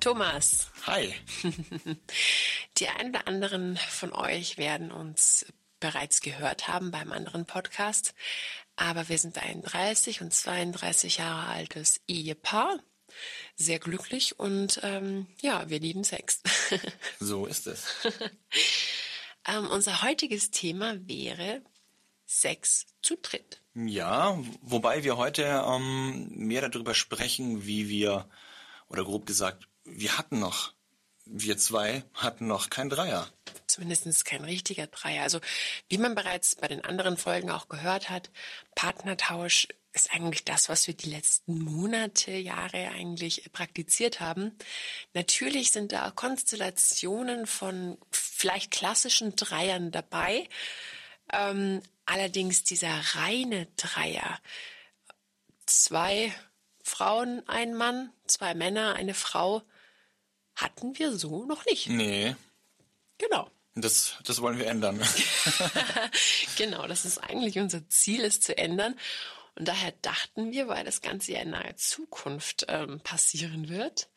Thomas. Hi. Die einen oder anderen von euch werden uns bereits gehört haben beim anderen Podcast, aber wir sind ein 30 und 32 Jahre altes Ehepaar sehr glücklich und ähm, ja, wir lieben Sex. so ist es. ähm, unser heutiges Thema wäre Sex zu dritt. Ja, wobei wir heute ähm, mehr darüber sprechen, wie wir, oder grob gesagt, wir hatten noch, wir zwei hatten noch kein Dreier. Zumindest kein richtiger Dreier. Also wie man bereits bei den anderen Folgen auch gehört hat, Partnertausch ist eigentlich das, was wir die letzten Monate, Jahre eigentlich praktiziert haben. Natürlich sind da Konstellationen von vielleicht klassischen Dreiern dabei. Ähm, allerdings dieser reine Dreier, zwei Frauen, ein Mann, zwei Männer, eine Frau, hatten wir so noch nicht. Nee. Genau. Das, das wollen wir ändern. genau, das ist eigentlich unser Ziel, es zu ändern. Und daher dachten wir, weil das Ganze ja in naher Zukunft ähm, passieren wird,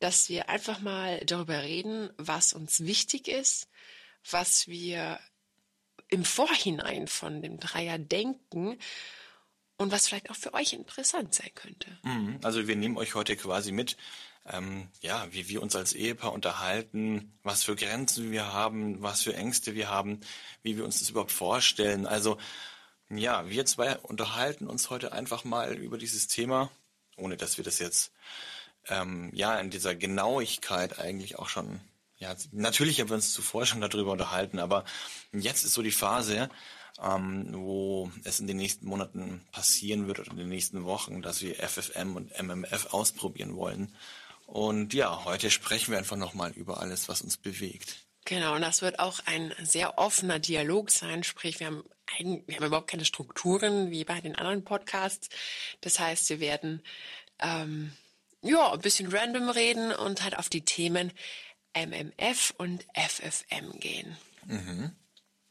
dass wir einfach mal darüber reden, was uns wichtig ist, was wir im Vorhinein von dem Dreier denken und was vielleicht auch für euch interessant sein könnte. Mhm. Also wir nehmen euch heute quasi mit, ähm, ja, wie wir uns als Ehepaar unterhalten, was für Grenzen wir haben, was für Ängste wir haben, wie wir uns das überhaupt vorstellen. Also ja, wir zwei unterhalten uns heute einfach mal über dieses Thema, ohne dass wir das jetzt ähm, ja in dieser Genauigkeit eigentlich auch schon ja natürlich haben wir uns zuvor schon darüber unterhalten, aber jetzt ist so die Phase, ähm, wo es in den nächsten Monaten passieren wird oder in den nächsten Wochen, dass wir FFM und MMF ausprobieren wollen. Und ja, heute sprechen wir einfach nochmal über alles, was uns bewegt. Genau, und das wird auch ein sehr offener Dialog sein. Sprich, wir haben, ein, wir haben überhaupt keine Strukturen wie bei den anderen Podcasts. Das heißt, wir werden ähm, ja ein bisschen random reden und halt auf die Themen MMF und FFM gehen. Mhm.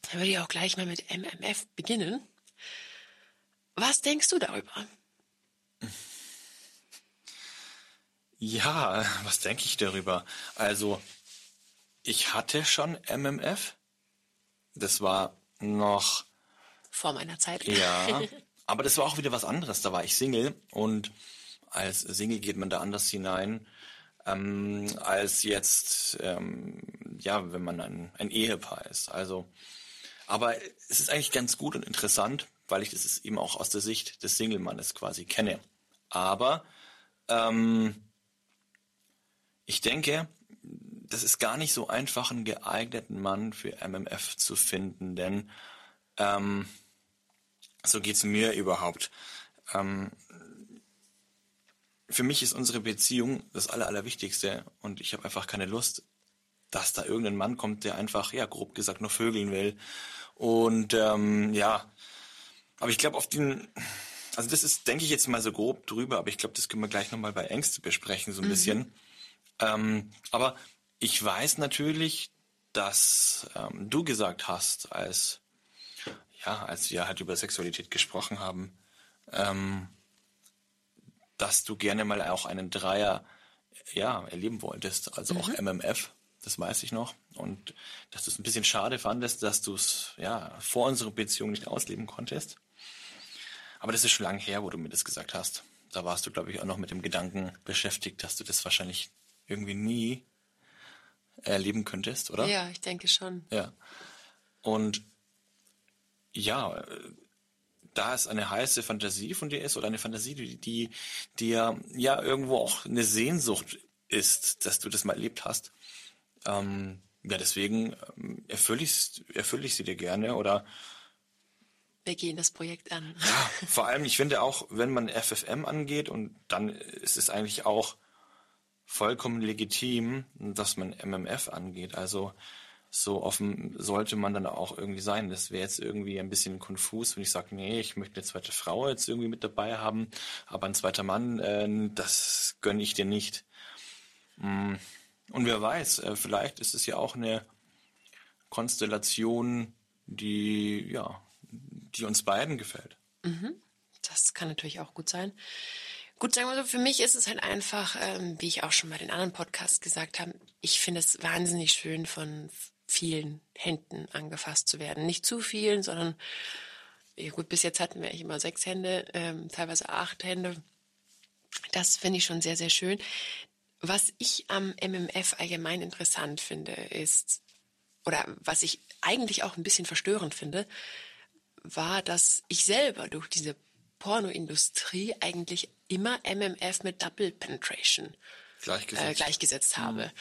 Dann würde ich auch gleich mal mit MMF beginnen. Was denkst du darüber? Ja, was denke ich darüber? Also ich hatte schon MMF. Das war noch vor meiner Zeit. Ja, aber das war auch wieder was anderes. Da war ich Single und als Single geht man da anders hinein ähm, als jetzt ähm, ja, wenn man ein, ein Ehepaar ist. Also, aber es ist eigentlich ganz gut und interessant, weil ich das eben auch aus der Sicht des Single-Mannes quasi kenne. Aber ähm, ich denke, das ist gar nicht so einfach, einen geeigneten Mann für MMF zu finden, denn ähm, so geht's mir überhaupt. Ähm, für mich ist unsere Beziehung das Aller, Allerwichtigste und ich habe einfach keine Lust, dass da irgendein Mann kommt, der einfach, ja, grob gesagt, nur vögeln will. Und ähm, ja, aber ich glaube, auf den, also das ist, denke ich jetzt mal so grob drüber, aber ich glaube, das können wir gleich nochmal bei Ängste besprechen, so ein mhm. bisschen. Ähm, aber ich weiß natürlich, dass ähm, du gesagt hast, als ja, als wir halt über Sexualität gesprochen haben, ähm, dass du gerne mal auch einen Dreier ja erleben wolltest, also mhm. auch MMF. Das weiß ich noch. Und dass du es ein bisschen schade fandest, dass du es ja vor unserer Beziehung nicht ausleben konntest. Aber das ist schon lange her, wo du mir das gesagt hast. Da warst du, glaube ich, auch noch mit dem Gedanken beschäftigt, dass du das wahrscheinlich irgendwie nie erleben könntest, oder? Ja, ich denke schon. Ja. Und ja, da es eine heiße Fantasie von dir ist oder eine Fantasie, die, die dir ja irgendwo auch eine Sehnsucht ist, dass du das mal erlebt hast, ähm, ja, deswegen erfülle ich, erfülle ich sie dir gerne oder wir gehen das Projekt an. Ja, vor allem, ich finde auch, wenn man FFM angeht und dann ist es eigentlich auch vollkommen legitim, dass man MMF angeht. Also so offen sollte man dann auch irgendwie sein. Das wäre jetzt irgendwie ein bisschen konfus, wenn ich sage, nee, ich möchte eine zweite Frau jetzt irgendwie mit dabei haben, aber ein zweiter Mann, äh, das gönne ich dir nicht. Mm. Und wer weiß, äh, vielleicht ist es ja auch eine Konstellation, die ja, die uns beiden gefällt. Mhm. Das kann natürlich auch gut sein. Gut, sagen wir so, für mich ist es halt einfach, ähm, wie ich auch schon bei den anderen Podcasts gesagt habe, ich finde es wahnsinnig schön, von vielen Händen angefasst zu werden. Nicht zu vielen, sondern ja gut, bis jetzt hatten wir eigentlich immer sechs Hände, ähm, teilweise acht Hände. Das finde ich schon sehr, sehr schön. Was ich am MMF allgemein interessant finde, ist, oder was ich eigentlich auch ein bisschen verstörend finde, war, dass ich selber durch diese Pornoindustrie eigentlich immer MMF mit Double Penetration gleichgesetzt, äh, gleichgesetzt habe. Mhm.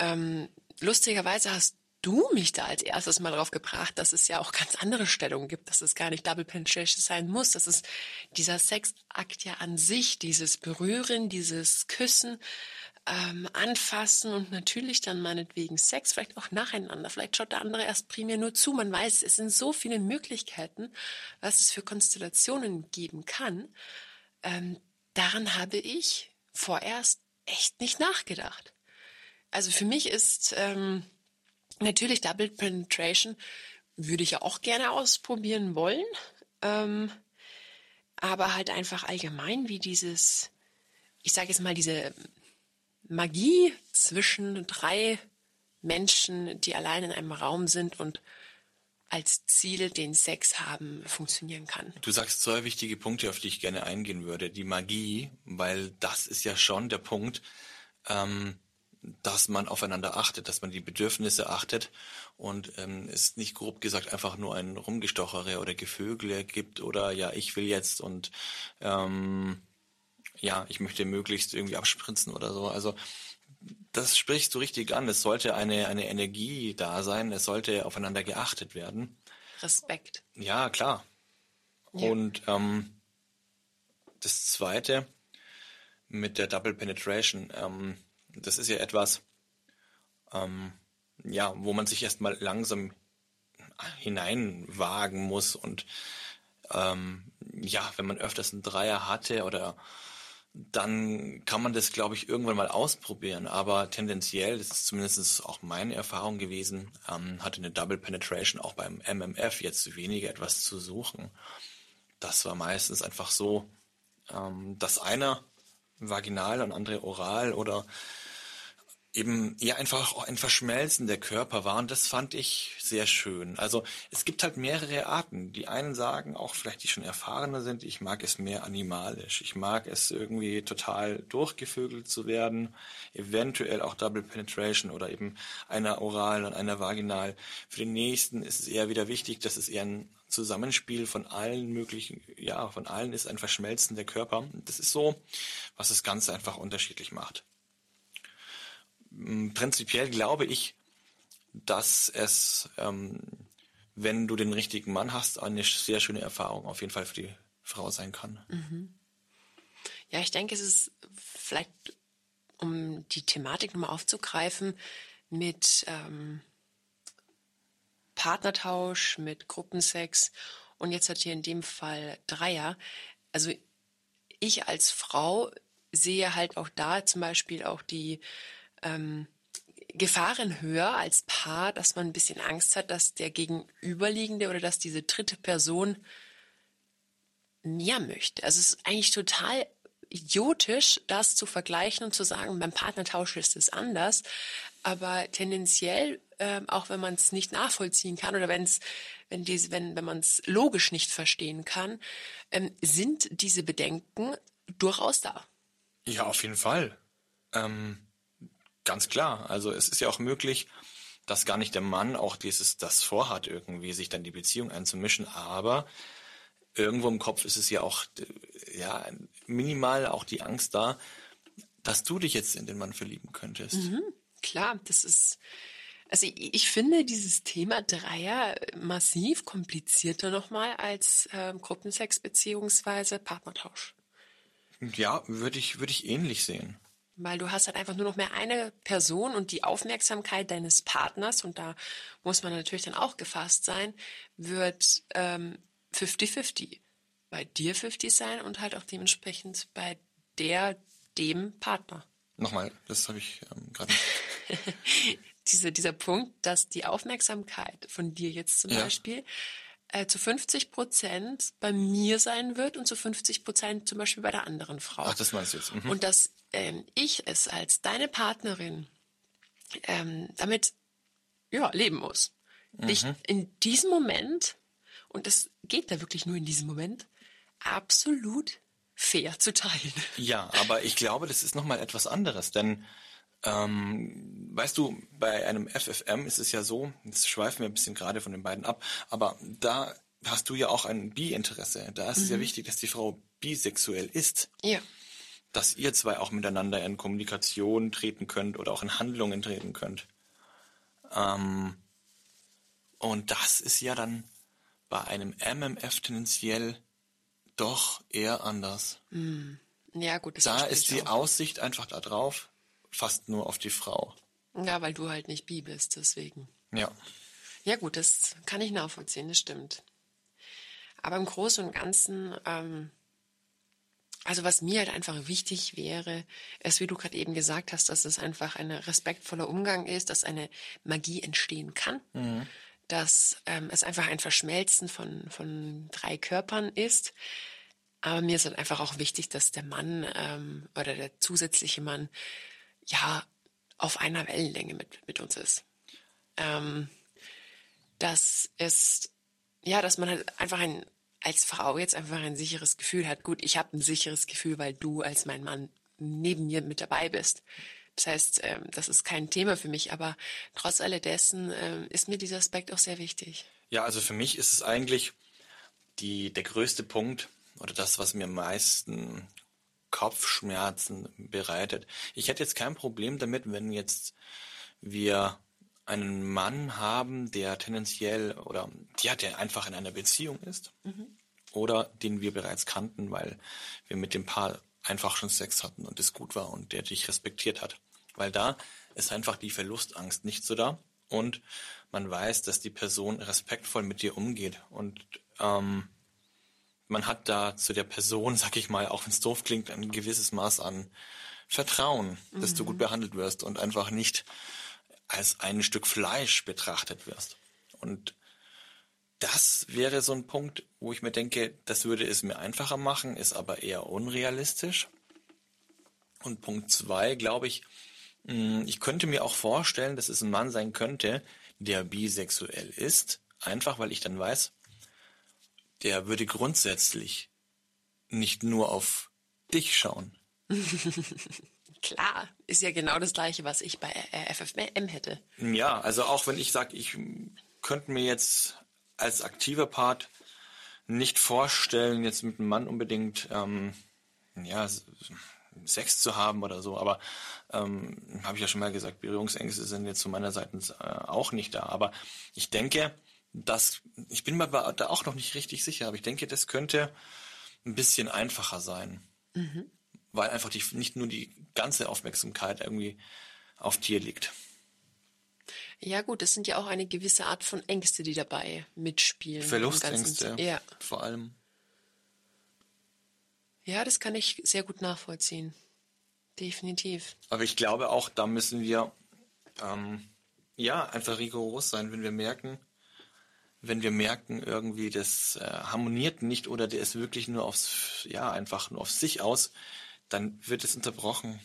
Ähm, lustigerweise hast du mich da als erstes mal drauf gebracht, dass es ja auch ganz andere Stellungen gibt, dass es gar nicht Double Penetration sein muss, dass es dieser Sexakt ja an sich, dieses Berühren, dieses Küssen, ähm, Anfassen und natürlich dann meinetwegen Sex, vielleicht auch nacheinander, vielleicht schaut der andere erst primär nur zu, man weiß, es sind so viele Möglichkeiten, was es für Konstellationen geben kann. Ähm, daran habe ich vorerst echt nicht nachgedacht. Also für mich ist ähm, Natürlich Double Penetration würde ich ja auch gerne ausprobieren wollen. Ähm, aber halt einfach allgemein wie dieses, ich sage jetzt mal, diese Magie zwischen drei Menschen, die allein in einem Raum sind und als Ziel den Sex haben, funktionieren kann. Du sagst zwei wichtige Punkte, auf die ich gerne eingehen würde. Die Magie, weil das ist ja schon der Punkt, ähm, dass man aufeinander achtet, dass man die Bedürfnisse achtet und ähm, es nicht grob gesagt einfach nur ein Rumgestochere oder Gevögele gibt oder ja, ich will jetzt und ähm, ja, ich möchte möglichst irgendwie absprinzen oder so. Also das sprichst du richtig an. Es sollte eine, eine Energie da sein, es sollte aufeinander geachtet werden. Respekt. Ja, klar. Ja. Und ähm, das Zweite mit der Double Penetration. Ähm, das ist ja etwas, ähm, ja, wo man sich erstmal langsam hineinwagen muss und ähm, ja, wenn man öfters einen Dreier hatte oder dann kann man das, glaube ich, irgendwann mal ausprobieren. Aber tendenziell, das ist zumindest auch meine Erfahrung gewesen, ähm, hatte eine Double Penetration auch beim MMF jetzt weniger etwas zu suchen. Das war meistens einfach so, ähm, dass einer vaginal und andere oral oder eben ja einfach auch ein Verschmelzen der Körper war und das fand ich sehr schön. Also es gibt halt mehrere Arten. Die einen sagen, auch vielleicht die schon erfahrener sind, ich mag es mehr animalisch. Ich mag es irgendwie total durchgevögelt zu werden, eventuell auch Double Penetration oder eben einer oral und einer vaginal. Für den nächsten ist es eher wieder wichtig, dass es eher ein Zusammenspiel von allen möglichen, ja, von allen ist ein Verschmelzen der Körper. Das ist so, was das Ganze einfach unterschiedlich macht prinzipiell glaube ich, dass es, ähm, wenn du den richtigen Mann hast, eine sehr schöne Erfahrung auf jeden Fall für die Frau sein kann. Mhm. Ja, ich denke, es ist vielleicht, um die Thematik nochmal aufzugreifen, mit ähm, Partnertausch, mit Gruppensex und jetzt hat hier in dem Fall Dreier. Also ich als Frau sehe halt auch da zum Beispiel auch die ähm, Gefahren höher als Paar, dass man ein bisschen Angst hat, dass der Gegenüberliegende oder dass diese dritte Person mehr möchte. Also es ist eigentlich total idiotisch, das zu vergleichen und zu sagen, beim Partnertausch ist es anders. Aber tendenziell, äh, auch wenn man es nicht nachvollziehen kann oder wenn's, wenn diese, wenn, wenn man es logisch nicht verstehen kann, ähm, sind diese Bedenken durchaus da. Ja, auf jeden Fall. Ähm Ganz klar. Also es ist ja auch möglich, dass gar nicht der Mann auch dieses das vorhat, irgendwie sich dann die Beziehung einzumischen, aber irgendwo im Kopf ist es ja auch ja minimal auch die Angst da, dass du dich jetzt in den Mann verlieben könntest. Mhm, klar, das ist also ich, ich finde dieses Thema Dreier massiv komplizierter nochmal als äh, Gruppensex beziehungsweise Partnertausch. Ja, würde ich, würde ich ähnlich sehen weil du hast halt einfach nur noch mehr eine Person und die Aufmerksamkeit deines Partners, und da muss man natürlich dann auch gefasst sein, wird 50-50 ähm, bei dir 50 sein und halt auch dementsprechend bei der, dem Partner. Nochmal, das habe ich ähm, gerade. Diese, dieser Punkt, dass die Aufmerksamkeit von dir jetzt zum ja. Beispiel äh, zu 50 Prozent bei mir sein wird und zu 50 Prozent zum Beispiel bei der anderen Frau. Ach, das meinst du jetzt. Mhm. Und dass ähm, ich es als deine Partnerin ähm, damit ja, leben muss. Dich in diesem Moment, und das geht da wirklich nur in diesem Moment, absolut fair zu teilen. Ja, aber ich glaube, das ist nochmal etwas anderes, denn ähm, weißt du, bei einem FFM ist es ja so, jetzt schweifen wir ein bisschen gerade von den beiden ab, aber da hast du ja auch ein Bi-Interesse. Da ist es ja wichtig, dass die Frau bisexuell ist, Ja. dass ihr zwei auch miteinander in Kommunikation treten könnt oder auch in Handlungen treten könnt. Ähm, und das ist ja dann bei einem MMF tendenziell doch eher anders. Ja, gut, das Da ist die. Aussicht einfach da drauf, fast nur auf die Frau. Ja, weil du halt nicht bi bist, deswegen. Ja. Ja, gut, das kann ich nachvollziehen, das stimmt. Aber im Großen und Ganzen, ähm, also was mir halt einfach wichtig wäre, ist, wie du gerade eben gesagt hast, dass es einfach ein respektvoller Umgang ist, dass eine Magie entstehen kann, dass ähm, es einfach ein Verschmelzen von, von drei Körpern ist. Aber mir ist halt einfach auch wichtig, dass der Mann ähm, oder der zusätzliche Mann ja auf einer Wellenlänge mit, mit uns ist. Ähm, dass es, ja, dass man halt einfach ein, als Frau jetzt einfach ein sicheres Gefühl hat. Gut, ich habe ein sicheres Gefühl, weil du als mein Mann neben mir mit dabei bist. Das heißt, ähm, das ist kein Thema für mich, aber trotz alledessen ähm, ist mir dieser Aspekt auch sehr wichtig. Ja, also für mich ist es eigentlich die, der größte Punkt oder das, was mir am meisten Kopfschmerzen bereitet. Ich hätte jetzt kein Problem damit, wenn jetzt wir einen Mann haben, der tendenziell oder ja, der einfach in einer Beziehung ist oder den wir bereits kannten, weil wir mit dem Paar einfach schon Sex hatten und es gut war und der dich respektiert hat. Weil da ist einfach die Verlustangst nicht so da und man weiß, dass die Person respektvoll mit dir umgeht und ähm, man hat da zu der Person, sag ich mal, auch wenn es doof klingt, ein gewisses Maß an Vertrauen, dass du gut behandelt wirst und einfach nicht als ein Stück Fleisch betrachtet wirst. Und das wäre so ein Punkt, wo ich mir denke, das würde es mir einfacher machen, ist aber eher unrealistisch. Und Punkt zwei, glaube ich, mh, ich könnte mir auch vorstellen, dass es ein Mann sein könnte, der bisexuell ist, einfach weil ich dann weiß, der würde grundsätzlich nicht nur auf dich schauen. Klar, ist ja genau das gleiche, was ich bei FFM hätte. Ja, also auch wenn ich sage, ich könnte mir jetzt als aktiver Part nicht vorstellen, jetzt mit einem Mann unbedingt ähm, ja, Sex zu haben oder so, aber ähm, habe ich ja schon mal gesagt, Berührungsängste sind jetzt zu meiner Seite äh, auch nicht da. Aber ich denke, dass ich bin mir da auch noch nicht richtig sicher, aber ich denke, das könnte ein bisschen einfacher sein, weil einfach die, nicht nur die ganze Aufmerksamkeit irgendwie auf dir liegt. Ja gut, das sind ja auch eine gewisse Art von Ängste, die dabei mitspielen. Verlustängste. Ja. vor allem. ja, das kann ich sehr gut nachvollziehen. Definitiv. Aber ich glaube auch, da müssen wir ähm, ja einfach rigoros sein, wenn wir merken, wenn wir merken, irgendwie das äh, harmoniert nicht oder der ist wirklich nur aufs, ja, einfach nur auf sich aus, dann wird es unterbrochen.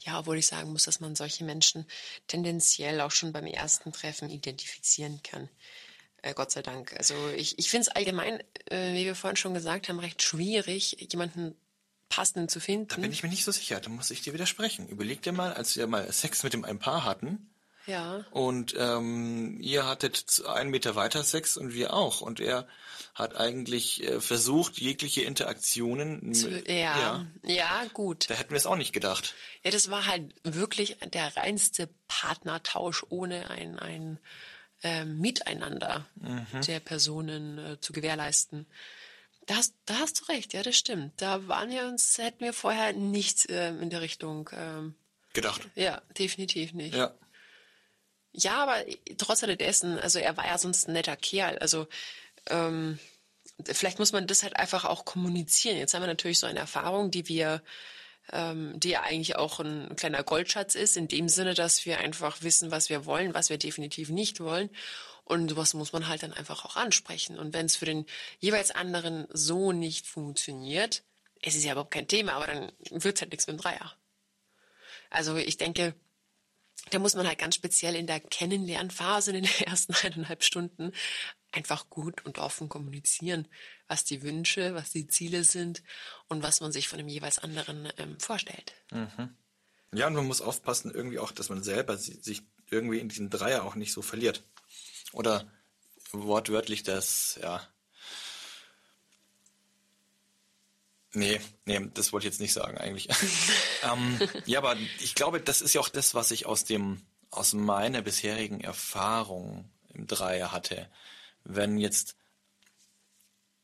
Ja, obwohl ich sagen muss, dass man solche Menschen tendenziell auch schon beim ersten Treffen identifizieren kann. Äh, Gott sei Dank. Also ich, ich finde es allgemein, äh, wie wir vorhin schon gesagt haben, recht schwierig, jemanden passenden zu Da finden. bin ich mir nicht so sicher, da muss ich dir widersprechen. Überleg dir mal, als wir mal Sex mit dem ein Paar hatten ja. und ähm, ihr hattet einen Meter weiter Sex und wir auch und er hat eigentlich äh, versucht, jegliche Interaktionen Zu, mit- ja, ja, gut. Da hätten wir es auch nicht gedacht. Ja, das war halt wirklich der reinste Partnertausch ohne ein, ein ähm, Miteinander der Personen äh, zu gewährleisten. Da hast, da hast du recht, ja, das stimmt. Da waren wir uns, hätten wir vorher nichts ähm, in der Richtung. Ähm, Gedacht. ja, definitiv nicht. Ja. Ja, aber trotz dessen, also er war ja sonst ein netter Kerl. Also ähm, vielleicht muss man das halt einfach auch kommunizieren. Jetzt haben wir natürlich so eine Erfahrung, die wir, ähm, die ja eigentlich auch ein kleiner Goldschatz ist, in dem Sinne, dass wir einfach wissen, was wir wollen, was wir definitiv nicht wollen. Und sowas muss man halt dann einfach auch ansprechen. Und wenn es für den jeweils anderen so nicht funktioniert, es ist ja überhaupt kein Thema, aber dann wird es halt nichts mit dem Dreier. Also ich denke, da muss man halt ganz speziell in der Kennenlernphase in den ersten eineinhalb Stunden einfach gut und offen kommunizieren, was die Wünsche, was die Ziele sind und was man sich von dem jeweils anderen ähm, vorstellt. Mhm. Ja, und man muss aufpassen, irgendwie auch, dass man selber sich irgendwie in diesem Dreier auch nicht so verliert. Oder wortwörtlich das, ja. Nee, nee, das wollte ich jetzt nicht sagen eigentlich. ähm, ja, aber ich glaube, das ist ja auch das, was ich aus dem, aus meiner bisherigen Erfahrung im Dreier hatte wenn jetzt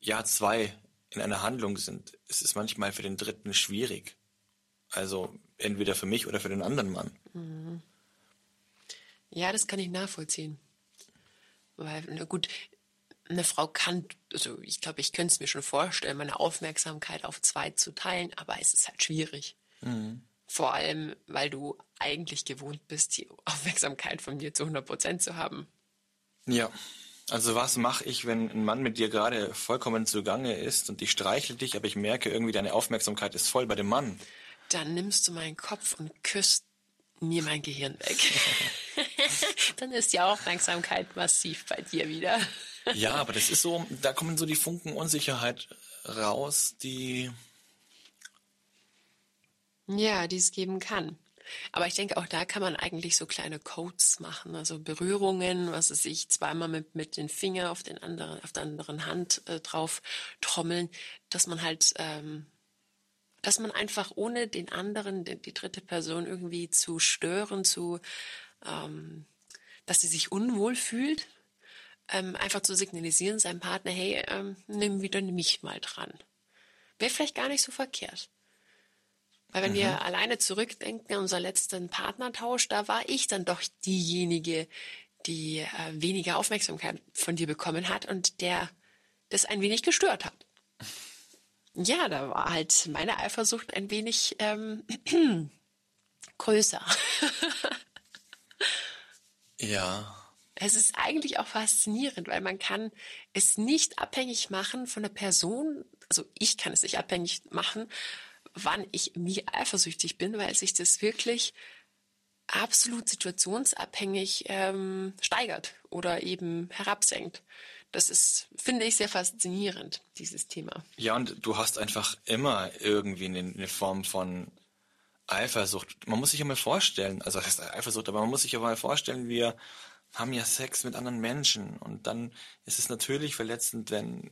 ja zwei in einer Handlung sind, ist es manchmal für den Dritten schwierig. Also entweder für mich oder für den anderen Mann. Mhm. Ja, das kann ich nachvollziehen. Weil, na gut, eine Frau kann, also ich glaube, ich könnte es mir schon vorstellen, meine Aufmerksamkeit auf zwei zu teilen, aber es ist halt schwierig. Mhm. Vor allem, weil du eigentlich gewohnt bist, die Aufmerksamkeit von mir zu 100 Prozent zu haben. Ja. Also was mache ich, wenn ein Mann mit dir gerade vollkommen zugange ist und ich streichle dich, aber ich merke irgendwie, deine Aufmerksamkeit ist voll bei dem Mann? Dann nimmst du meinen Kopf und küsst mir mein Gehirn weg. Dann ist die Aufmerksamkeit massiv bei dir wieder. ja, aber das ist so, da kommen so die Funken Unsicherheit raus, die ja, die es geben kann. Aber ich denke, auch da kann man eigentlich so kleine Codes machen, also Berührungen, was es sich zweimal mit, mit den Finger auf den anderen, auf der anderen Hand äh, drauf trommeln, dass man halt, ähm, dass man einfach ohne den anderen, die, die dritte Person irgendwie zu stören, zu, ähm, dass sie sich unwohl fühlt, ähm, einfach zu signalisieren seinem Partner, hey, ähm, nimm wieder mich mal dran. Wäre vielleicht gar nicht so verkehrt. Weil wenn mhm. wir alleine zurückdenken an unseren letzten Partnertausch, da war ich dann doch diejenige, die äh, weniger Aufmerksamkeit von dir bekommen hat und der das ein wenig gestört hat. Ja, da war halt meine Eifersucht ein wenig ähm, größer. ja. Es ist eigentlich auch faszinierend, weil man kann es nicht abhängig machen von der Person, also ich kann es nicht abhängig machen wann ich wie eifersüchtig bin, weil sich das wirklich absolut situationsabhängig ähm, steigert oder eben herabsenkt. Das ist, finde ich, sehr faszinierend, dieses Thema. Ja, und du hast einfach immer irgendwie eine, eine Form von Eifersucht. Man muss sich ja mal vorstellen, also das heißt Eifersucht, aber man muss sich ja mal vorstellen, wir haben ja Sex mit anderen Menschen und dann ist es natürlich verletzend, wenn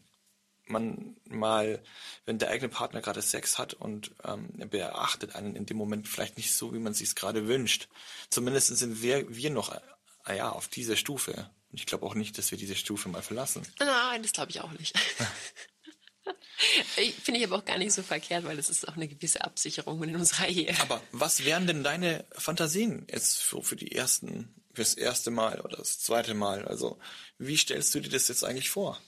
man mal, wenn der eigene Partner gerade Sex hat und ähm, er beachtet einen in dem Moment vielleicht nicht so, wie man sich gerade wünscht. Zumindest sind wir, wir noch äh, ja, auf dieser Stufe. Und ich glaube auch nicht, dass wir diese Stufe mal verlassen. Nein, das glaube ich auch nicht. Finde ich aber auch gar nicht so verkehrt, weil das ist auch eine gewisse Absicherung in unserer Ehe. Aber was wären denn deine Fantasien jetzt für, für die ersten, fürs erste Mal oder das zweite Mal? Also, wie stellst du dir das jetzt eigentlich vor?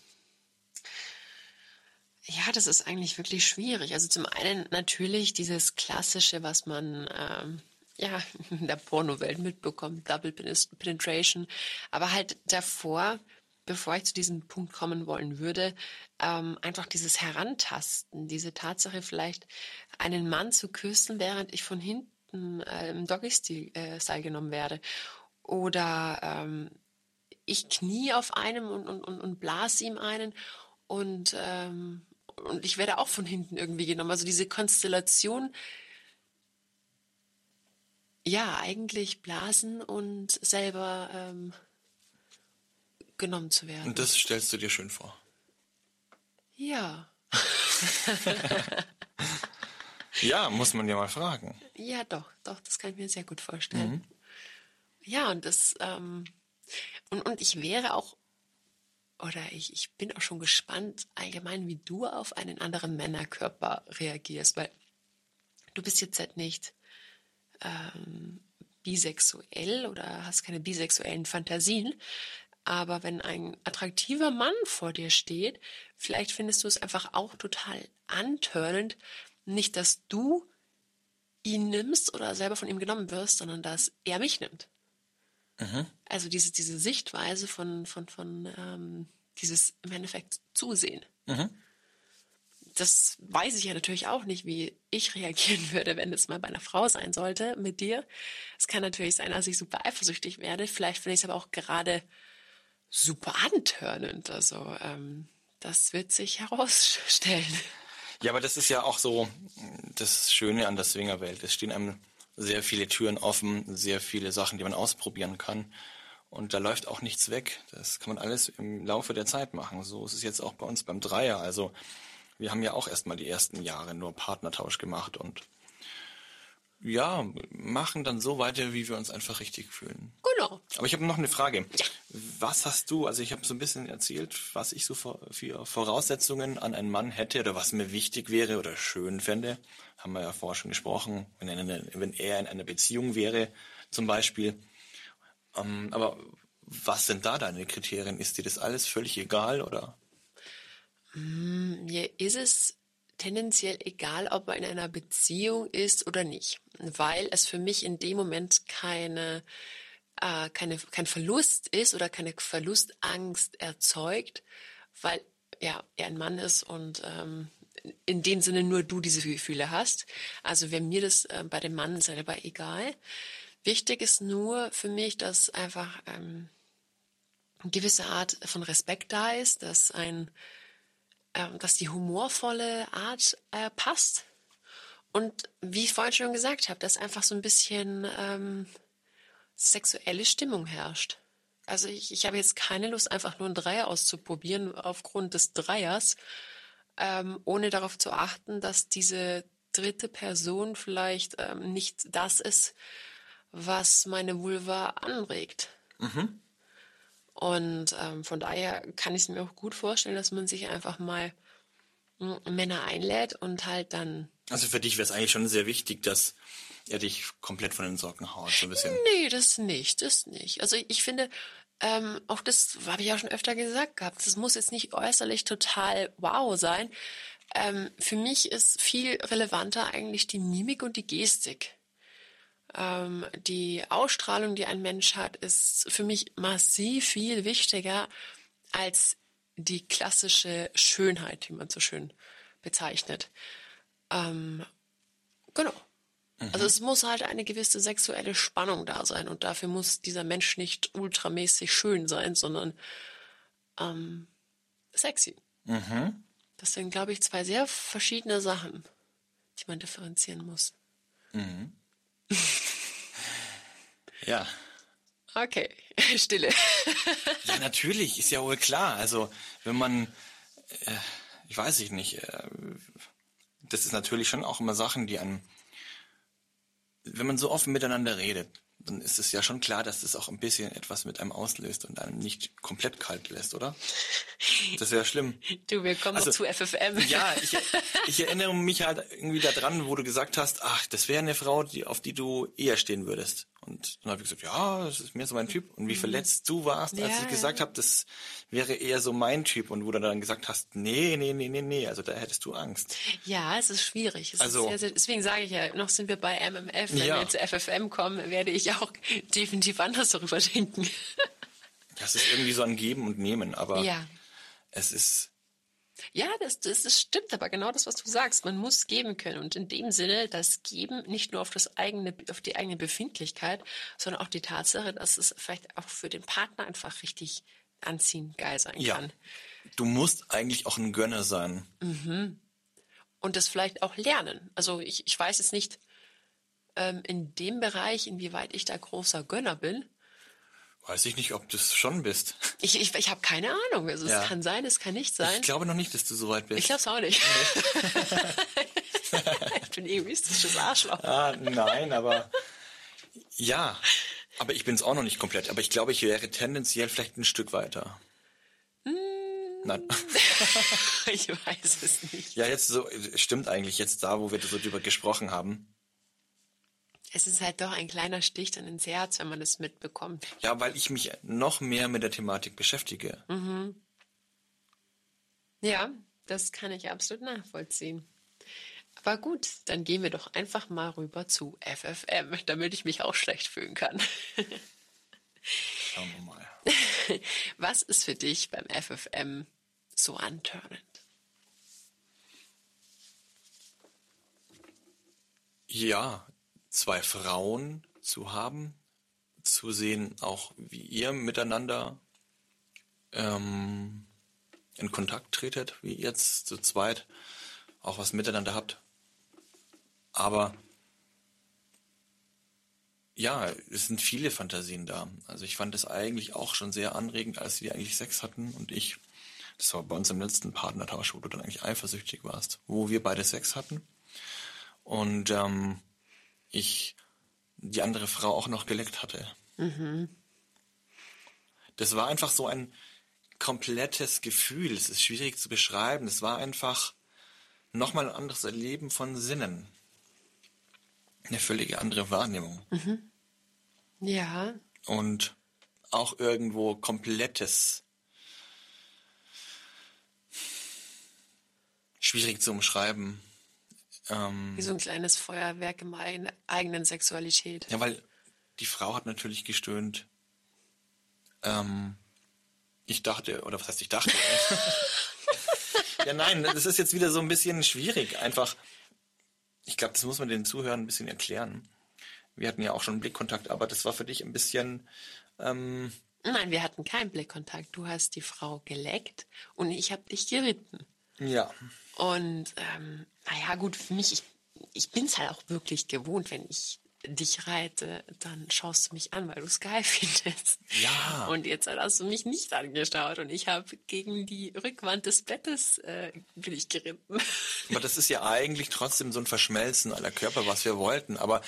Ja, das ist eigentlich wirklich schwierig. Also zum einen natürlich dieses Klassische, was man ähm, ja in der Pornowelt mitbekommt, Double Penetration. Aber halt davor, bevor ich zu diesem Punkt kommen wollen würde, ähm, einfach dieses Herantasten, diese Tatsache vielleicht einen Mann zu küssen, während ich von hinten äh, im Doggy-Style äh, genommen werde. Oder ähm, ich knie auf einem und, und, und, und blas ihm einen und ähm, und ich werde auch von hinten irgendwie genommen. Also diese Konstellation, ja, eigentlich blasen und selber ähm, genommen zu werden. Und das stellst du dir schön vor. Ja. ja, muss man ja mal fragen. Ja, doch, doch, das kann ich mir sehr gut vorstellen. Mhm. Ja, und das, ähm, und, und ich wäre auch oder ich, ich bin auch schon gespannt allgemein, wie du auf einen anderen Männerkörper reagierst, weil du bist jetzt halt nicht ähm, bisexuell oder hast keine bisexuellen Fantasien, aber wenn ein attraktiver Mann vor dir steht, vielleicht findest du es einfach auch total antörnend, nicht, dass du ihn nimmst oder selber von ihm genommen wirst, sondern dass er mich nimmt. Mhm. Also diese, diese Sichtweise von, von, von ähm, dieses im Endeffekt Zusehen. Mhm. Das weiß ich ja natürlich auch nicht, wie ich reagieren würde, wenn es mal bei einer Frau sein sollte mit dir. Es kann natürlich sein, dass ich super eifersüchtig werde. Vielleicht finde ich es aber auch gerade super antörnend. Also ähm, das wird sich herausstellen. Ja, aber das ist ja auch so das Schöne an der Swingerwelt. Es stehen einem sehr viele Türen offen, sehr viele Sachen, die man ausprobieren kann. Und da läuft auch nichts weg. Das kann man alles im Laufe der Zeit machen. So ist es jetzt auch bei uns beim Dreier. Also wir haben ja auch erstmal die ersten Jahre nur Partnertausch gemacht und ja, machen dann so weiter, wie wir uns einfach richtig fühlen. Genau. Aber ich habe noch eine Frage. Ja. Was hast du, also ich habe so ein bisschen erzählt, was ich so für, Voraussetzungen an einen Mann hätte oder was mir wichtig wäre oder schön fände. Haben wir ja vorher schon gesprochen, wenn er, eine, wenn er in einer Beziehung wäre zum Beispiel. Ähm, aber was sind da deine Kriterien? Ist dir das alles völlig egal oder? Mir ist es tendenziell egal, ob man in einer Beziehung ist oder nicht, weil es für mich in dem Moment keine, äh, keine, kein Verlust ist oder keine Verlustangst erzeugt, weil ja, er ein Mann ist und ähm, in dem Sinne nur du diese Gefühle hast. Also wäre mir das äh, bei dem Mann selber egal. Wichtig ist nur für mich, dass einfach ähm, eine gewisse Art von Respekt da ist, dass ein dass die humorvolle Art äh, passt. Und wie ich vorhin schon gesagt habe, dass einfach so ein bisschen ähm, sexuelle Stimmung herrscht. Also ich, ich habe jetzt keine Lust, einfach nur einen Dreier auszuprobieren aufgrund des Dreiers, ähm, ohne darauf zu achten, dass diese dritte Person vielleicht ähm, nicht das ist, was meine Vulva anregt. Mhm. Und ähm, von daher kann ich es mir auch gut vorstellen, dass man sich einfach mal hm, Männer einlädt und halt dann. Also für dich wäre es eigentlich schon sehr wichtig, dass er dich komplett von den Socken haut, so ein bisschen. Nee, das nicht, das nicht. Also ich finde, ähm, auch das habe ich auch schon öfter gesagt gehabt, das muss jetzt nicht äußerlich total wow sein. Ähm, für mich ist viel relevanter eigentlich die Mimik und die Gestik. Ähm, die Ausstrahlung, die ein Mensch hat, ist für mich massiv viel wichtiger als die klassische Schönheit, wie man so schön bezeichnet. Ähm, genau. Mhm. Also es muss halt eine gewisse sexuelle Spannung da sein und dafür muss dieser Mensch nicht ultramäßig schön sein, sondern ähm, sexy. Mhm. Das sind, glaube ich, zwei sehr verschiedene Sachen, die man differenzieren muss. Mhm. ja. Okay, Stille. ja, natürlich, ist ja wohl klar. Also, wenn man, äh, ich weiß ich nicht, äh, das ist natürlich schon auch immer Sachen, die an, wenn man so offen miteinander redet, dann ist es ja schon klar, dass das auch ein bisschen etwas mit einem auslöst und einem nicht komplett kalt lässt, oder? Das wäre schlimm. Du, wir kommen also, zu FFM. Ja, ich, ich erinnere mich halt irgendwie daran, wo du gesagt hast, ach, das wäre eine Frau, die, auf die du eher stehen würdest. Und dann habe ich gesagt, ja, das ist mir so mein Typ. Und wie mhm. verletzt du warst, als ja, ich gesagt ja. habe, das wäre eher so mein Typ. Und wo du dann gesagt hast, nee, nee, nee, nee, nee, also da hättest du Angst. Ja, es ist schwierig. Es also, ist sehr, deswegen sage ich ja, noch sind wir bei MMF. Wenn ja. wir zu FFM kommen, werde ich auch definitiv anders darüber denken. das ist irgendwie so ein Geben und Nehmen, aber es ist ja, das, das, das stimmt, aber genau das, was du sagst, man muss geben können. Und in dem Sinne, das Geben nicht nur auf das eigene, auf die eigene Befindlichkeit, sondern auch die Tatsache, dass es vielleicht auch für den Partner einfach richtig anziehend geil sein ja. kann. Du musst eigentlich auch ein Gönner sein. Mhm. Und das vielleicht auch lernen. Also ich, ich weiß jetzt nicht ähm, in dem Bereich, inwieweit ich da großer Gönner bin. Weiß ich nicht, ob du es schon bist. Ich, ich, ich habe keine Ahnung. Also ja. es kann sein, es kann nicht sein. Ich glaube noch nicht, dass du so weit bist. Ich glaube es auch nicht. Nee. ich bin egoistisches Arschloch. Ah, nein, aber ja. Aber ich bin es auch noch nicht komplett. Aber ich glaube, ich wäre tendenziell vielleicht ein Stück weiter. Mm. Nein. ich weiß es nicht. Ja, jetzt so, stimmt eigentlich, jetzt da, wo wir so drüber gesprochen haben es ist halt doch ein kleiner Stich dann ins Herz, wenn man das mitbekommt. Ja, weil ich mich noch mehr mit der Thematik beschäftige. Mhm. Ja, das kann ich absolut nachvollziehen. Aber gut, dann gehen wir doch einfach mal rüber zu FFM, damit ich mich auch schlecht fühlen kann. Schauen wir mal. Was ist für dich beim FFM so antörnend? Ja, zwei Frauen zu haben, zu sehen, auch wie ihr miteinander ähm, in Kontakt tretet, wie ihr jetzt zu zweit auch was miteinander habt. Aber ja, es sind viele Fantasien da. Also ich fand es eigentlich auch schon sehr anregend, als wir eigentlich Sex hatten und ich, das war bei uns im letzten Partnertausch, wo du dann eigentlich eifersüchtig warst, wo wir beide Sex hatten und ähm, ich die andere Frau auch noch geleckt hatte. Mhm. Das war einfach so ein komplettes Gefühl. Es ist schwierig zu beschreiben. Es war einfach nochmal ein anderes Erleben von Sinnen. Eine völlige andere Wahrnehmung. Mhm. Ja. Und auch irgendwo komplettes. Schwierig zu umschreiben. Ähm, Wie so ein kleines Feuerwerk im eigenen Sexualität. Ja, weil die Frau hat natürlich gestöhnt. Ähm, ich dachte, oder was heißt ich dachte? ja, nein, das ist jetzt wieder so ein bisschen schwierig. Einfach, ich glaube, das muss man den Zuhörern ein bisschen erklären. Wir hatten ja auch schon Blickkontakt, aber das war für dich ein bisschen. Ähm, Nein, wir hatten keinen Blickkontakt. Du hast die Frau geleckt und ich habe dich geritten. Ja. Und ähm, naja, gut, für mich, ich, ich bin es halt auch wirklich gewohnt, wenn ich dich reite, dann schaust du mich an, weil du es geil findest. Ja. Und jetzt hast du mich nicht angeschaut und ich habe gegen die Rückwand des Bettes äh, bin ich geritten. Aber das ist ja eigentlich trotzdem so ein Verschmelzen aller Körper, was wir wollten. Aber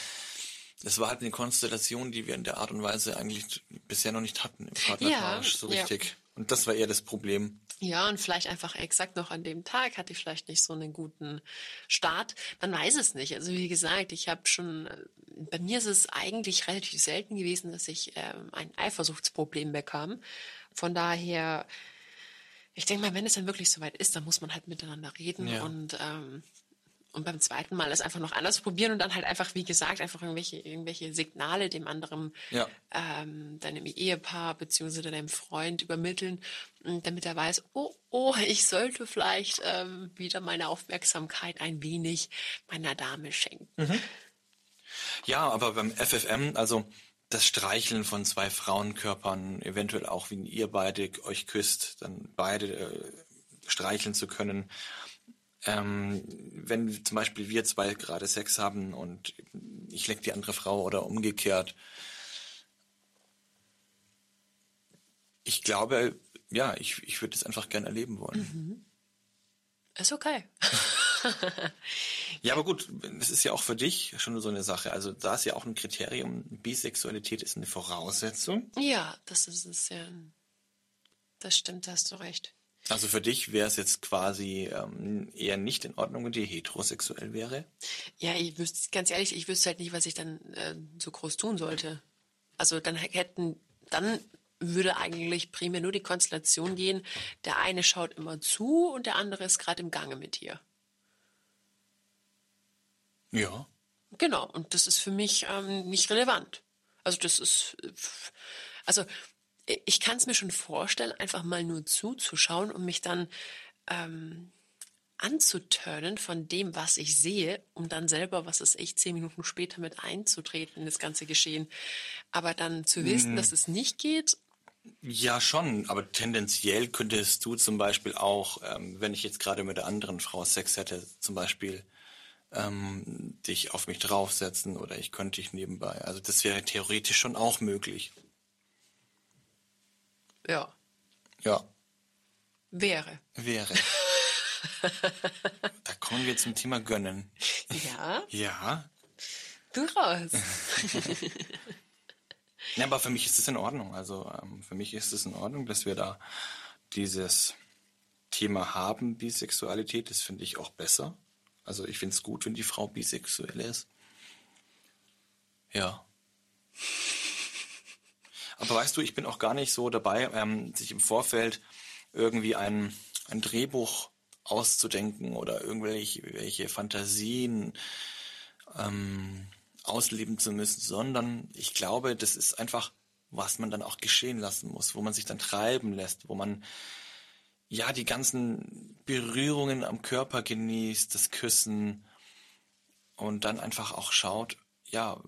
es war halt eine Konstellation, die wir in der Art und Weise eigentlich bisher noch nicht hatten im Partnertausch ja, so richtig. Ja. Und das war eher das Problem. Ja, und vielleicht einfach exakt noch an dem Tag hatte ich vielleicht nicht so einen guten Start. Man weiß es nicht. Also wie gesagt, ich habe schon, bei mir ist es eigentlich relativ selten gewesen, dass ich ähm, ein Eifersuchtsproblem bekam. Von daher, ich denke mal, wenn es dann wirklich soweit ist, dann muss man halt miteinander reden ja. und ähm, und beim zweiten Mal es einfach noch anders probieren und dann halt einfach, wie gesagt, einfach irgendwelche, irgendwelche Signale dem anderen, ja. ähm, deinem Ehepaar beziehungsweise deinem Freund übermitteln, damit er weiß, oh, oh, ich sollte vielleicht ähm, wieder meine Aufmerksamkeit ein wenig meiner Dame schenken. Mhm. Ja, aber beim FFM, also das Streicheln von zwei Frauenkörpern, eventuell auch, wie ihr beide euch küsst, dann beide äh, streicheln zu können, ähm, wenn zum Beispiel wir zwei gerade Sex haben und ich leck die andere Frau oder umgekehrt. Ich glaube, ja, ich, ich würde es einfach gern erleben wollen. Mhm. Ist okay. ja, aber gut, das ist ja auch für dich schon so eine Sache. Also da ist ja auch ein Kriterium, Bisexualität ist eine Voraussetzung. Ja, das ist es ja. Das stimmt, da hast du recht. Also für dich wäre es jetzt quasi ähm, eher nicht in Ordnung, wenn die heterosexuell wäre? Ja, ich wüsste, ganz ehrlich, ich wüsste halt nicht, was ich dann äh, so groß tun sollte. Also dann hätten, dann würde eigentlich primär nur die Konstellation gehen, der eine schaut immer zu und der andere ist gerade im Gange mit dir. Ja. Genau, und das ist für mich ähm, nicht relevant. Also das ist, also ich kann es mir schon vorstellen, einfach mal nur zuzuschauen und mich dann ähm, anzuturnen von dem, was ich sehe, um dann selber, was ist ich, zehn Minuten später mit einzutreten in das ganze Geschehen. Aber dann zu wissen, mhm. dass es nicht geht. Ja, schon, aber tendenziell könntest du zum Beispiel auch, ähm, wenn ich jetzt gerade mit der anderen Frau Sex hätte, zum Beispiel ähm, dich auf mich draufsetzen oder ich könnte dich nebenbei. Also das wäre theoretisch schon auch möglich. Ja. Ja. Wäre. Wäre. da kommen wir zum Thema Gönnen. Ja? Ja. Durchaus. ja, aber für mich ist es in Ordnung. Also ähm, für mich ist es in Ordnung, dass wir da dieses Thema haben, Bisexualität. Das finde ich auch besser. Also ich finde es gut, wenn die Frau bisexuell ist. Ja. Aber weißt du, ich bin auch gar nicht so dabei, ähm, sich im Vorfeld irgendwie ein, ein Drehbuch auszudenken oder irgendwelche welche Fantasien ähm, ausleben zu müssen, sondern ich glaube, das ist einfach was man dann auch geschehen lassen muss, wo man sich dann treiben lässt, wo man ja die ganzen Berührungen am Körper genießt, das Küssen und dann einfach auch schaut, ja,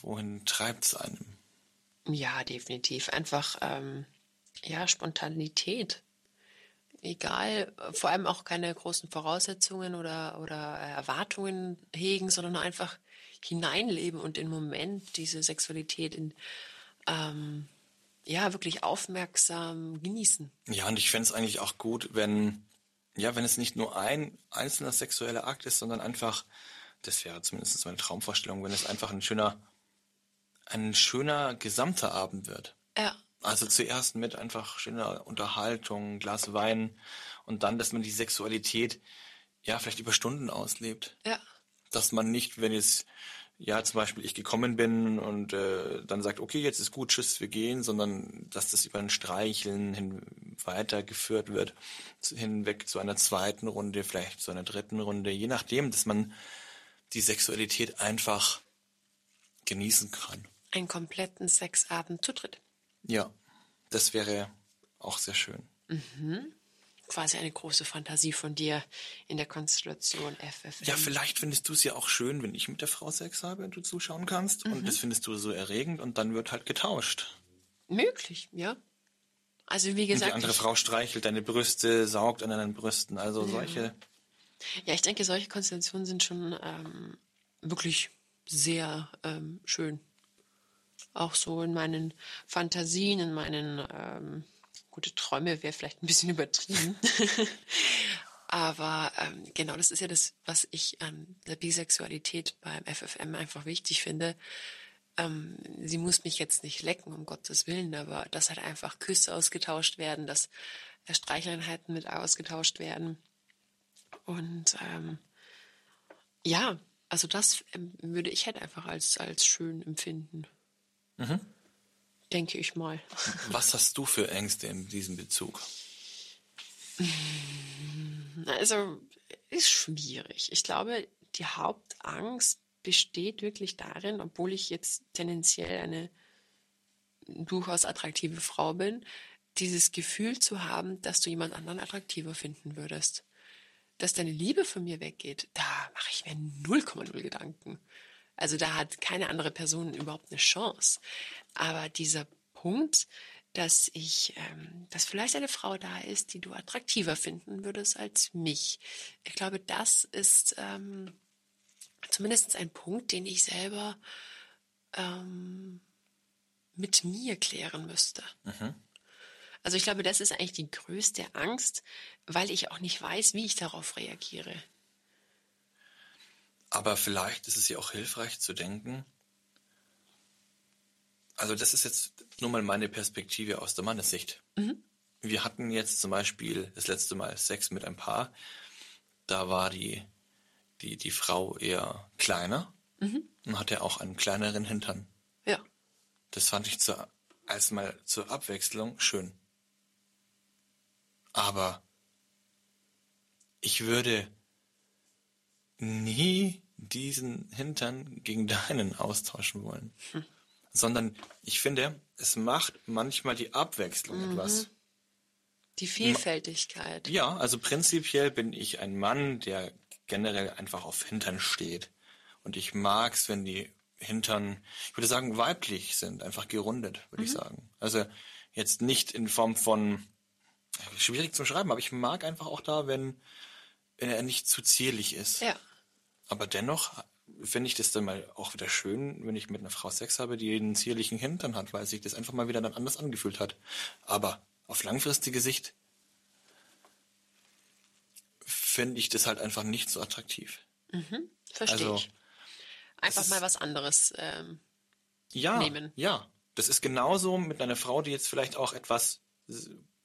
wohin treibt es einem? Ja, definitiv. Einfach, ähm, ja, Spontanität. Egal, vor allem auch keine großen Voraussetzungen oder, oder Erwartungen hegen, sondern einfach hineinleben und im Moment diese Sexualität in, ähm, ja, wirklich aufmerksam genießen. Ja, und ich fände es eigentlich auch gut, wenn, ja, wenn es nicht nur ein einzelner sexueller Akt ist, sondern einfach, das wäre zumindest meine Traumvorstellung, wenn es einfach ein schöner, ein schöner gesamter Abend wird. Ja. Also zuerst mit einfach schöner Unterhaltung, Glas Wein und dann, dass man die Sexualität ja vielleicht über Stunden auslebt. Ja. Dass man nicht, wenn jetzt ja zum Beispiel ich gekommen bin und äh, dann sagt, okay, jetzt ist gut, tschüss, wir gehen, sondern dass das über ein Streicheln hin weitergeführt wird, hinweg zu einer zweiten Runde, vielleicht zu einer dritten Runde, je nachdem, dass man die Sexualität einfach genießen kann. Einen kompletten Sexabend zu dritt. Ja, das wäre auch sehr schön. Mhm quasi eine große Fantasie von dir in der Konstellation FFM. Ja, vielleicht findest du es ja auch schön, wenn ich mit der Frau Sex habe und du zuschauen kannst. Mhm. Und das findest du so erregend und dann wird halt getauscht. Möglich, ja. Also wie gesagt. Und die andere Frau streichelt deine Brüste, saugt an deinen Brüsten. Also solche. Ja, ich denke, solche Konstellationen sind schon ähm, wirklich sehr ähm, schön. Auch so in meinen Fantasien, in meinen ähm, gute Träume wäre vielleicht ein bisschen übertrieben. Aber ähm, genau das ist ja das, was ich an der Bisexualität beim FFM einfach wichtig finde. Ähm, sie muss mich jetzt nicht lecken, um Gottes Willen, aber dass halt einfach Küsse ausgetauscht werden, dass Streicheleinheiten mit ausgetauscht werden. Und ähm, ja, also das ähm, würde ich halt einfach als, als schön empfinden. Mhm denke ich mal. Was hast du für Ängste in diesem Bezug? Also, ist schwierig. Ich glaube, die Hauptangst besteht wirklich darin, obwohl ich jetzt tendenziell eine durchaus attraktive Frau bin, dieses Gefühl zu haben, dass du jemand anderen attraktiver finden würdest. Dass deine Liebe von mir weggeht, da mache ich mir 0,0 Gedanken. Also da hat keine andere Person überhaupt eine Chance. Aber dieser Punkt, dass ich, ähm, dass vielleicht eine Frau da ist, die du attraktiver finden würdest als mich. Ich glaube, das ist ähm, zumindest ein Punkt, den ich selber ähm, mit mir klären müsste. Mhm. Also ich glaube, das ist eigentlich die größte Angst, weil ich auch nicht weiß, wie ich darauf reagiere. Aber vielleicht ist es ja auch hilfreich zu denken, also das ist jetzt nur mal meine Perspektive aus der Mannessicht. Mhm. Wir hatten jetzt zum Beispiel das letzte Mal Sex mit einem Paar. Da war die, die, die Frau eher kleiner mhm. und hatte auch einen kleineren Hintern. Ja. Das fand ich zur, als mal zur Abwechslung schön. Aber ich würde nie diesen Hintern gegen deinen austauschen wollen. Hm. Sondern ich finde, es macht manchmal die Abwechslung mhm. etwas. Die Vielfältigkeit. Ja, also prinzipiell bin ich ein Mann, der generell einfach auf Hintern steht. Und ich mag es, wenn die Hintern, ich würde sagen, weiblich sind, einfach gerundet, würde mhm. ich sagen. Also jetzt nicht in Form von, schwierig zu schreiben, aber ich mag einfach auch da, wenn, wenn er nicht zu zierlich ist. Ja. Aber dennoch finde ich das dann mal auch wieder schön, wenn ich mit einer Frau Sex habe, die einen zierlichen Hintern hat, weil sich das einfach mal wieder dann anders angefühlt hat. Aber auf langfristige Sicht finde ich das halt einfach nicht so attraktiv. Mhm, verstehe also, ich. Einfach mal was anderes ähm, ja, nehmen. Ja, das ist genauso mit einer Frau, die jetzt vielleicht auch etwas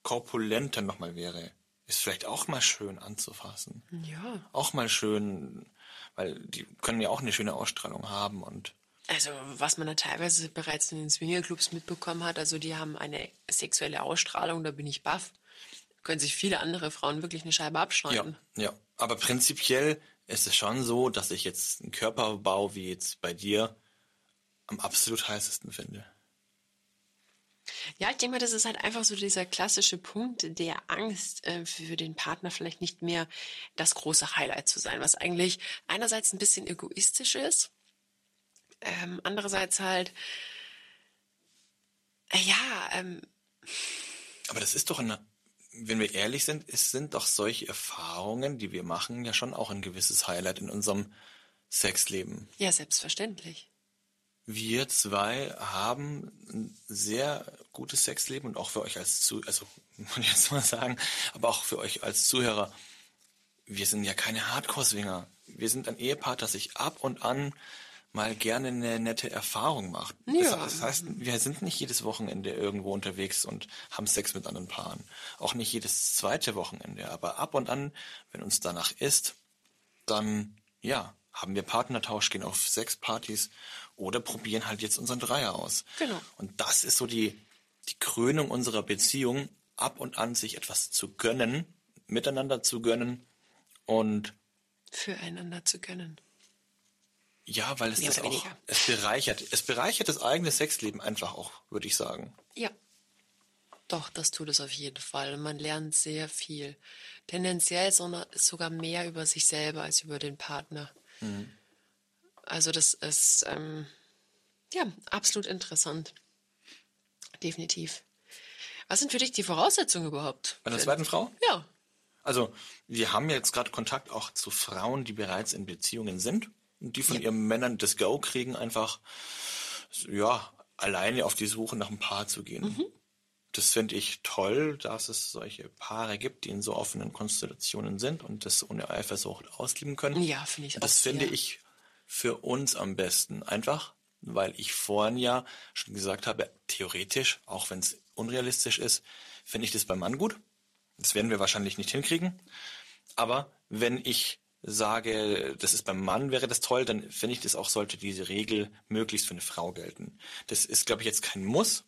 korpulenter nochmal wäre. Ist vielleicht auch mal schön anzufassen. Ja. Auch mal schön weil die können ja auch eine schöne Ausstrahlung haben und also was man da teilweise bereits in den Swingerclubs mitbekommen hat, also die haben eine sexuelle Ausstrahlung, da bin ich baff. Können sich viele andere Frauen wirklich eine Scheibe abschneiden. Ja, ja. Aber prinzipiell ist es schon so, dass ich jetzt einen Körperbau wie jetzt bei dir am absolut heißesten finde. Ja, ich denke mal, das ist halt einfach so dieser klassische Punkt der Angst äh, für den Partner vielleicht nicht mehr das große Highlight zu sein, was eigentlich einerseits ein bisschen egoistisch ist, ähm, andererseits halt, äh, ja, ähm, Aber das ist doch eine, wenn wir ehrlich sind, es sind doch solche Erfahrungen, die wir machen, ja schon auch ein gewisses Highlight in unserem Sexleben. ja, selbstverständlich. Wir zwei haben ein sehr gutes Sexleben und auch für euch als zu, also muss ich jetzt mal sagen, aber auch für euch als Zuhörer. Wir sind ja keine Hardcore-Swinger. Wir sind ein Ehepaar, das sich ab und an mal gerne eine nette Erfahrung macht. Ja. Das, das heißt, wir sind nicht jedes Wochenende irgendwo unterwegs und haben Sex mit anderen Paaren. Auch nicht jedes zweite Wochenende. Aber ab und an, wenn uns danach ist, dann, ja, haben wir Partnertausch, gehen auf Sexpartys oder probieren halt jetzt unseren Dreier aus. Genau. Und das ist so die, die Krönung unserer Beziehung, ab und an sich etwas zu gönnen, miteinander zu gönnen und Füreinander zu gönnen. ja, weil es Mehr das auch, weniger. es bereichert, es bereichert das eigene Sexleben einfach auch, würde ich sagen. Ja. Doch, das tut es auf jeden Fall. Man lernt sehr viel. Tendenziell so- sogar mehr über sich selber als über den Partner. Also das ist ähm, ja absolut interessant. Definitiv. Was sind für dich die Voraussetzungen überhaupt? Bei einer zweiten Frau? Ja. Also, wir haben jetzt gerade Kontakt auch zu Frauen, die bereits in Beziehungen sind und die von Ja. ihren Männern das Go kriegen, einfach, ja, alleine auf die Suche nach einem Paar zu gehen. Mhm. Das finde ich toll, dass es solche Paare gibt, die in so offenen Konstellationen sind und das ohne Eifersucht ausleben können. Ja, finde ich auch Das finde sehr. ich für uns am besten. Einfach, weil ich vorhin ja schon gesagt habe, theoretisch, auch wenn es unrealistisch ist, finde ich das beim Mann gut. Das werden wir wahrscheinlich nicht hinkriegen. Aber wenn ich sage, das ist beim Mann, wäre das toll, dann finde ich das auch, sollte diese Regel möglichst für eine Frau gelten. Das ist, glaube ich, jetzt kein Muss.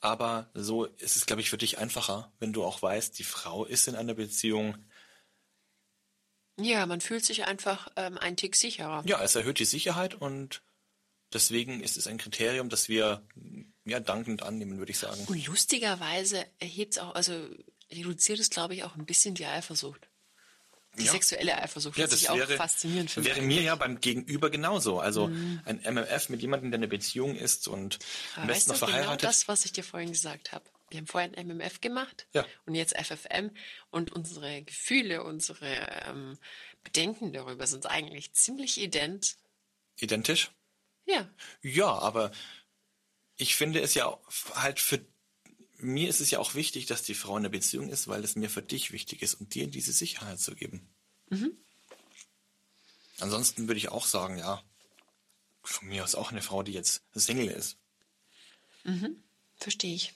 Aber so ist es, glaube ich, für dich einfacher, wenn du auch weißt, die Frau ist in einer Beziehung. Ja, man fühlt sich einfach ähm, ein Tick sicherer. Ja, es erhöht die Sicherheit und deswegen ist es ein Kriterium, das wir ja dankend annehmen, würde ich sagen. Und lustigerweise erhebt es auch, also reduziert es, glaube ich, auch ein bisschen die Eifersucht. Die Ja. sexuelle Eifersucht, Ja, das ich auch wäre, faszinierend finde. wäre mir ja beim Gegenüber genauso. Also ein MMF mit jemandem, der eine Beziehung ist und am besten noch genau verheiratet. das, was ich dir vorhin gesagt habe. Wir haben vorhin MMF gemacht Ja. und jetzt FFM und unsere Gefühle, unsere ähm, Bedenken darüber sind eigentlich ziemlich ident. Identisch? Ja, Ja, aber ich finde es ja auch halt für mir ist es ja auch wichtig, dass die Frau in einer Beziehung ist, weil es mir für dich wichtig ist und dir diese Sicherheit zu geben. Ansonsten würde ich auch sagen, ja, von mir aus auch eine Frau, die jetzt Single ist. verstehe ich.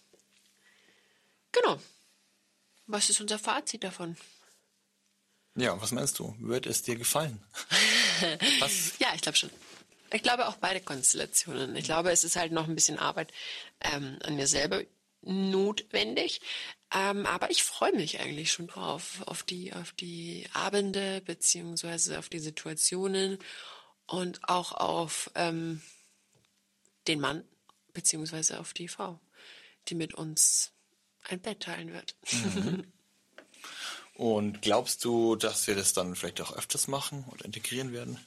Genau. Was ist unser Fazit davon? Ja, was meinst du? Wird es dir gefallen? was? Ja, ich glaube schon. Ich glaube auch beide Konstellationen. Ich glaube, es ist halt noch ein bisschen Arbeit ähm, an mir selber notwendig. Ähm, aber ich freue mich eigentlich schon drauf, auf die, auf die Abende beziehungsweise auf die Situationen und auch auf ähm, den Mann beziehungsweise auf die Frau, die mit uns ein Bett teilen wird. Und glaubst du, dass wir das dann vielleicht auch öfters machen oder integrieren werden?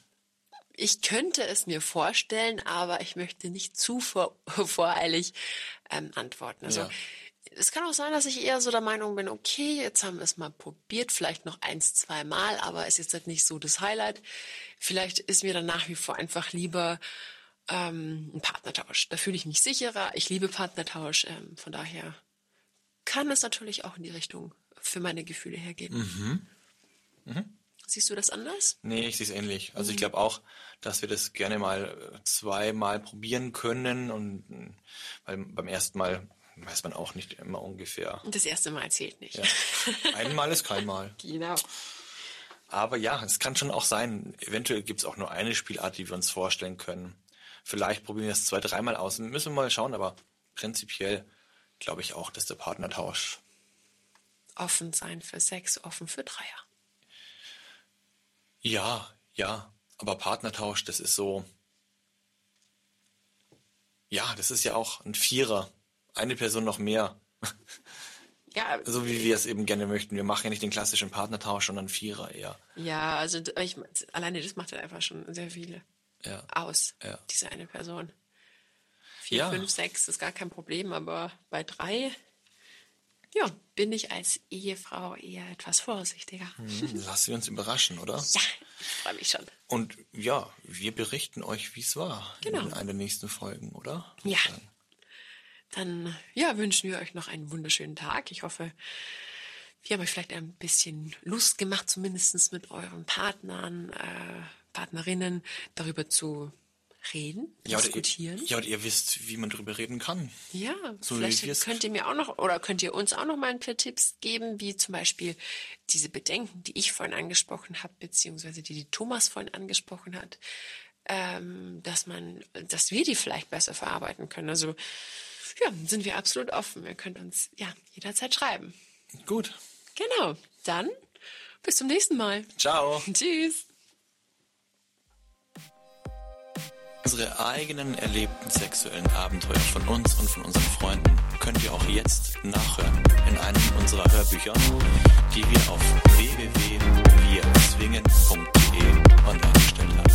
Ich könnte es mir vorstellen, aber ich möchte nicht zu vor, voreilig ähm, antworten. Also Ja. es kann auch sein, dass ich eher so der Meinung bin, okay, jetzt haben wir es mal probiert, vielleicht noch eins, zwei Mal, aber ist jetzt halt nicht so das Highlight. Vielleicht ist mir dann nach wie vor einfach lieber ähm, ein Partnertausch. Da fühle ich mich sicherer. Ich liebe Partnertausch. Ähm, von daher kann es natürlich auch in die Richtung für meine Gefühle hergehen. Siehst du das anders? Nee, ich sehe es ähnlich. Also ich glaube auch, dass wir das gerne mal äh, zweimal probieren können und äh, weil beim ersten Mal weiß man auch nicht immer ungefähr. Und das erste Mal zählt nicht. Ja. Einmal ist kein Mal. Genau. Aber ja, es kann schon auch sein, eventuell gibt es auch nur eine Spielart, die wir uns vorstellen können. Vielleicht probieren wir es zwei, dreimal aus. Müssen wir mal schauen, aber prinzipiell glaube ich auch, dass der Partnertausch. Offen sein für Sex, offen für Dreier. Ja, ja, aber Partnertausch, das ist so. Ja, das ist ja auch ein Vierer. eine Person noch mehr. Ja, So wie wir es eben gerne möchten. Wir machen ja nicht den klassischen Partnertausch, sondern Vierer eher. ja, also ich, alleine das macht halt einfach schon sehr viel Ja. aus, Ja. diese eine Person. Vier, Ja. fünf, sechs ist gar kein Problem, aber bei drei, ja, bin ich als Ehefrau eher etwas vorsichtiger. Hm, Lassen wir uns überraschen, oder? Ja, ich freue mich schon. Und ja, wir berichten euch, wie es war Genau. in einer der nächsten Folgen, oder? Ja. Dann ja, wünschen wir euch noch einen wunderschönen Tag. Ich hoffe, wir haben euch vielleicht ein bisschen Lust gemacht, zumindest mit euren Partnern, äh, Partnerinnen darüber zu reden, Ja, diskutieren. ihr, ja, und ihr wisst, wie man darüber reden kann. Ja, So vielleicht könnt ihr mir auch noch oder könnt ihr uns auch noch mal ein paar Tipps geben, wie zum Beispiel diese Bedenken, die ich vorhin angesprochen habe, beziehungsweise die, die Thomas vorhin angesprochen hat, ähm, dass man, dass wir die vielleicht besser verarbeiten können. Also ja, sind wir absolut offen. Ihr könnt uns ja jederzeit schreiben. Gut. Genau. Dann bis zum nächsten Mal. Ciao. Tschüss. Unsere eigenen erlebten sexuellen Abenteuer von uns und von unseren Freunden könnt ihr auch jetzt nachhören in einem unserer Hörbücher, die wir auf www.wirzwingen.de online gestellt haben.